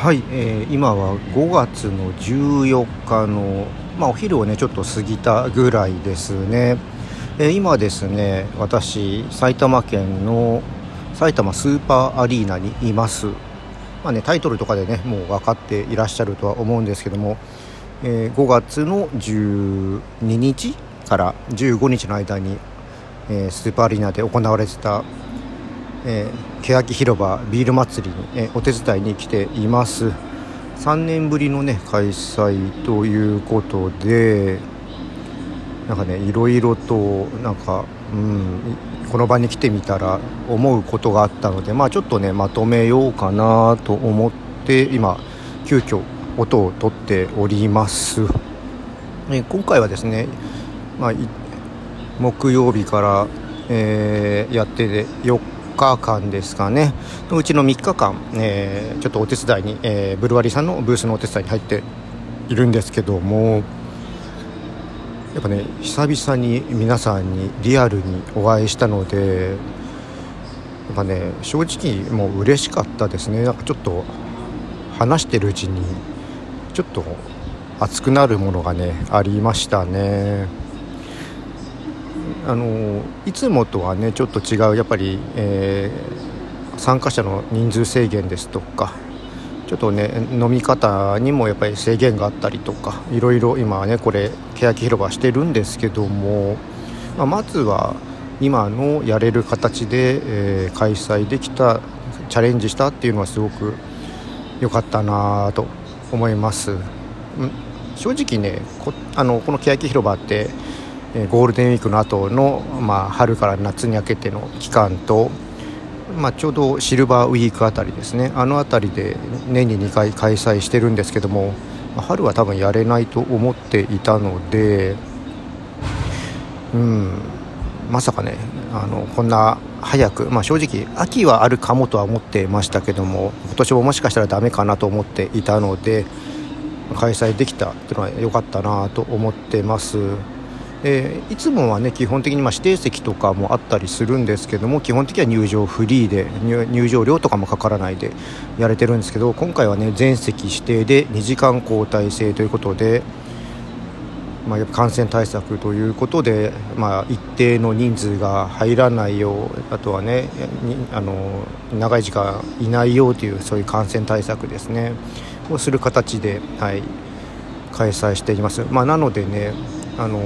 はい、えー、今は5月の14日の、まあ、お昼をねちょっと過ぎたぐらいですね、えー、今ですね私埼玉県の埼玉スーパーアリーナにいます、まあね、タイトルとかでねもう分かっていらっしゃるとは思うんですけども、えー、5月の12日から15日の間に、えー、スーパーアリーナで行われてたえー、欅広場ビール祭りに、えー、お手伝いに来ています。3年ぶりのね開催ということでなんかねいろいろとなんか、うん、この場に来てみたら思うことがあったのでまあちょっとねまとめようかなと思って今急遽音を取っております、えー、今回はですね、まあ、木曜日から、えー、やってて4日日間ですかねのうちの3日間、えー、ちょっとお手伝いに、えー、ブルワリーさんのブースのお手伝いに入っているんですけどもやっぱね久々に皆さんにリアルにお会いしたのでやっぱね正直もう嬉しかったですねなんかちょっと話してるうちにちょっと熱くなるものがねありましたね。あのいつもとはねちょっと違うやっぱり、えー、参加者の人数制限ですとかちょっとね飲み方にもやっぱり制限があったりとかいろいろ今はねこれ欅広場してるんですけども、まあ、まずは今のやれる形で、えー、開催できたチャレンジしたっていうのはすごく良かったなと思います。正直ねこあのこの欅広場ってゴールデンウィークの後のまあ春から夏にかけての期間と、まあ、ちょうどシルバーウィークあたりですねあの辺りで年に2回開催してるんですけども春は多分やれないと思っていたのでうんまさかねあのこんな早く、まあ、正直秋はあるかもとは思ってましたけども今年ももしかしたらダメかなと思っていたので開催できたっていうのは良かったなと思ってます。えー、いつもはね基本的にま指定席とかもあったりするんですけども基本的には入場フリーで入場料とかもかからないでやれてるんですけど今回はね全席指定で2時間交代制ということで、まあ、感染対策ということで、まあ、一定の人数が入らないようあとはねあの長い時間いないようというそういう感染対策ですねをする形で、はい、開催しています。まあ、なのでねあの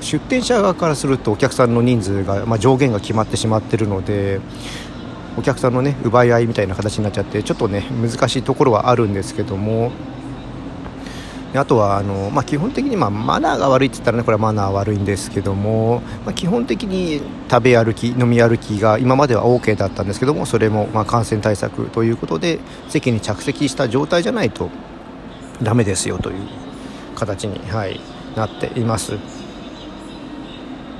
出店者側からするとお客さんの人数が、まあ、上限が決まってしまってるのでお客さんのね奪い合いみたいな形になっちゃってちょっとね難しいところはあるんですけどもあとはあの、まあ、基本的にまあマナーが悪いって言ったらねこれはマナー悪いんですけども、まあ、基本的に食べ歩き飲み歩きが今までは OK だったんですけどもそれもまあ感染対策ということで席に着席した状態じゃないとダメですよという形に、はい、なっています。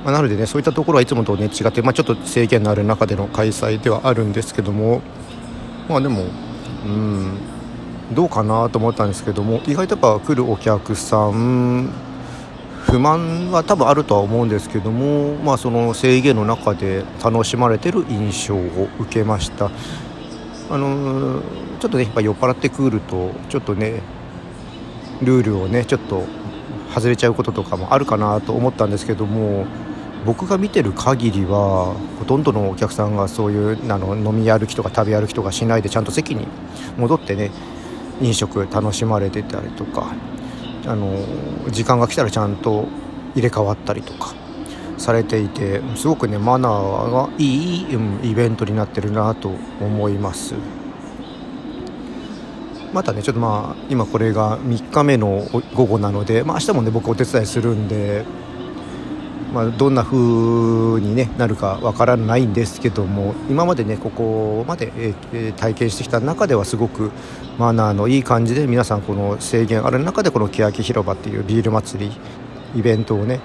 まあ、なのでねそういったところはいつもとね違って、まあ、ちょっと制限のある中での開催ではあるんですけどもまあでもうんどうかなと思ったんですけども意外とやっぱ来るお客さん不満は多分あるとは思うんですけども、まあ、その制限の中で楽しまれてる印象を受けました。あのちょっとねやっぱ酔っ払ってくるとちょっとねルールをねちょっと外れちゃうこととかもあるかなと思ったんですけども僕が見てる限りはほとんどのお客さんがそういうあの飲み歩きとか食べ歩きとかしないでちゃんと席に戻ってね飲食楽しまれてたりとかあの時間が来たらちゃんと入れ替わったりとかされていてすごくねマナーがいい、イベントになってるなと思います。またねちょっとまあ今これが3日目の午後なので、まあ、明日もね僕お手伝いするんで、まあ、どんな風に、ね、なるかわからないんですけども今までねここまで、え体験してきた中ではすごくマナーのいい感じで皆さんこの制限ある中でこの欅広場っていうビール祭りイベントをね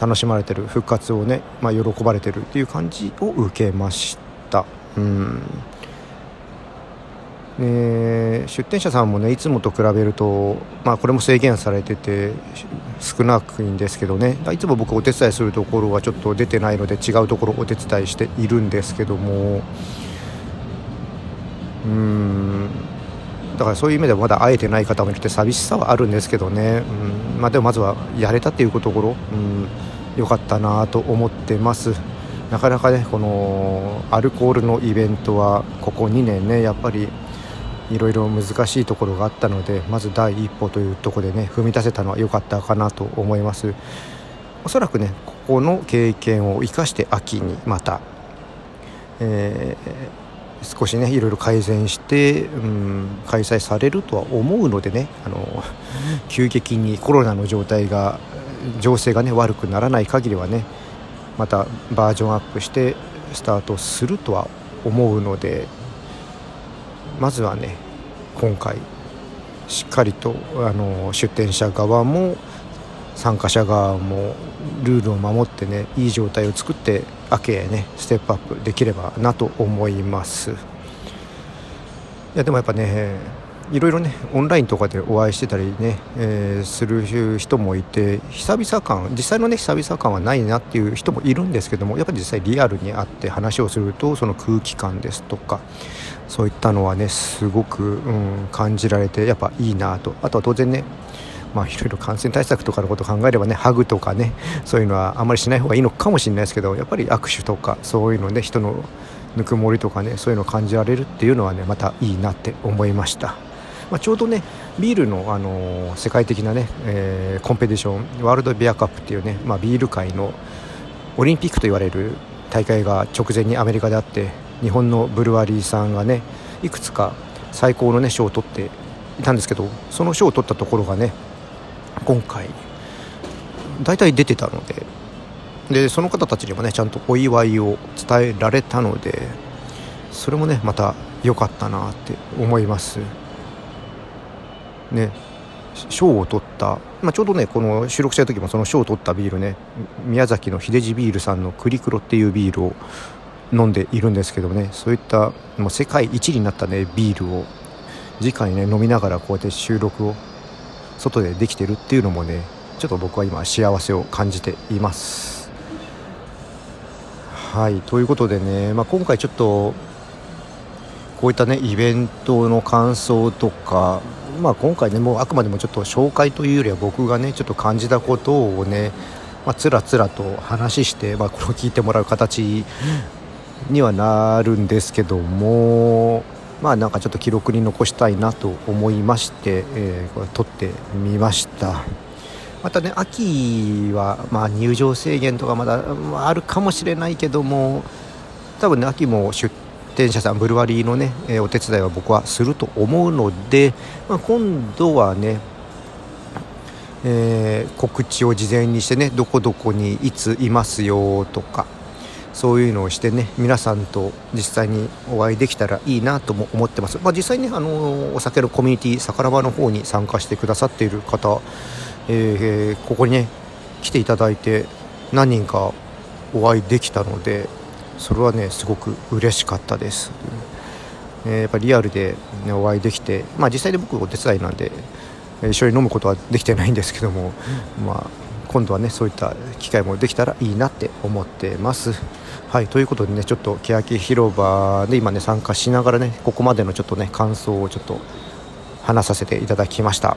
楽しまれてる復活をね、まあ、喜ばれてるっていう感じを受けました。うんで出店者さんもねいつもと比べると、まあ、これも制限されてて少なくいいんですけどね。いつも僕お手伝いするところはちょっと出てないので違うところお手伝いしているんですけども。うん。だからそういう意味ではまだ会えてない方もいて寂しさはあるんですけどね、うん。まあ、でもまずはやれたっていうところ、うん、よかったなと思ってます。なかなかねこのアルコールのイベントはここ2年ねやっぱりいろいろ難しいところがあったのでまず第一歩というところでね踏み出せたのは良かったかなと思います。おそらくねここの経験を生かして秋にまた、えー、少しねいろいろ改善して、うん、開催されるとは思うのでねあの急激にコロナの状態が情勢がね悪くならない限りはねまたバージョンアップしてスタートするとは思うのでまずはね今回しっかりとあの出店者側も参加者側もルールを守ってねいい状態を作って明けへねステップアップできればなと思います。いやでもやっぱねいろいろねオンラインとかでお会いしてたりね、えー、する人もいて久々感実際のね久々感はないなっていう人もいるんですけどもやっぱり実際リアルに会って話をするとその空気感ですとかそういったのはねすごく、うん、感じられてやっぱいいなとあとは当然ねまあ、いろいろ感染対策とかのことを考えればねハグとかねそういうのはあまりしない方がいいのかもしれないですけどやっぱり握手とかそういうのね人のぬくもりとかねそういうのを感じられるっていうのはねまたいいなって思いました。まあ、ちょうどねビールの、あのー、世界的なね、えー、コンペティションワールドビアカップっていうね、まあ、ビール界のオリンピックと言われる大会が直前にアメリカであって日本のブルワリーさんがねいくつか最高のね賞を取っていたんですけどその賞を取ったところがね今回大体出てたのででその方たちにもねちゃんとお祝いを伝えられたのでそれもねまた良かったなって思います。ね賞を取った、まあ、ちょうどねこの収録した時もその賞を取ったビールね宮崎の秀治ビールさんのクリクロっていうビールを飲んでいるんですけどねそういったもう世界一になったねビールを直にね飲みながらこうやって収録を外でできてるっていうのもねちょっと僕は今幸せを感じています。はいということでね、まあ、今回ちょっとこういったねイベントの感想とかまあ、今回ねもうあくまでもちょっと紹介というよりは僕がねちょっと感じたことをね、まあ、つらつらと話して、まあ、これを聞いてもらう形にはなるんですけどもまあなんかちょっと記録に残したいなと思いまして、えー、これ撮ってみました。またね秋はまあ入場制限とかまだあるかもしれないけども多分ね秋も出店者さんブルワリーのね、えー、お手伝いは僕はすると思うので、まあ、今度はねえー、告知を事前にしてねどこどこにいついますよとかそういうのをしてね皆さんと実際にお会いできたらいいなとも思ってます、まあ、実際に、ね、あのお酒のコミュニティ桜庭の方に参加してくださっている方、えー、ここにね来ていただいて何人かお会いできたのでそれはねすごく嬉しかったです、えー、やっぱりリアルで、ね、お会いできて、まあ、実際に僕お手伝いなんで一緒に飲むことはできてないんですけども、まあ、今度はねそういった機会もできたらいいなって思ってます。はいということでねちょっと欅広場で今ね参加しながらねここまでのちょっとね感想をちょっと話させていただきました。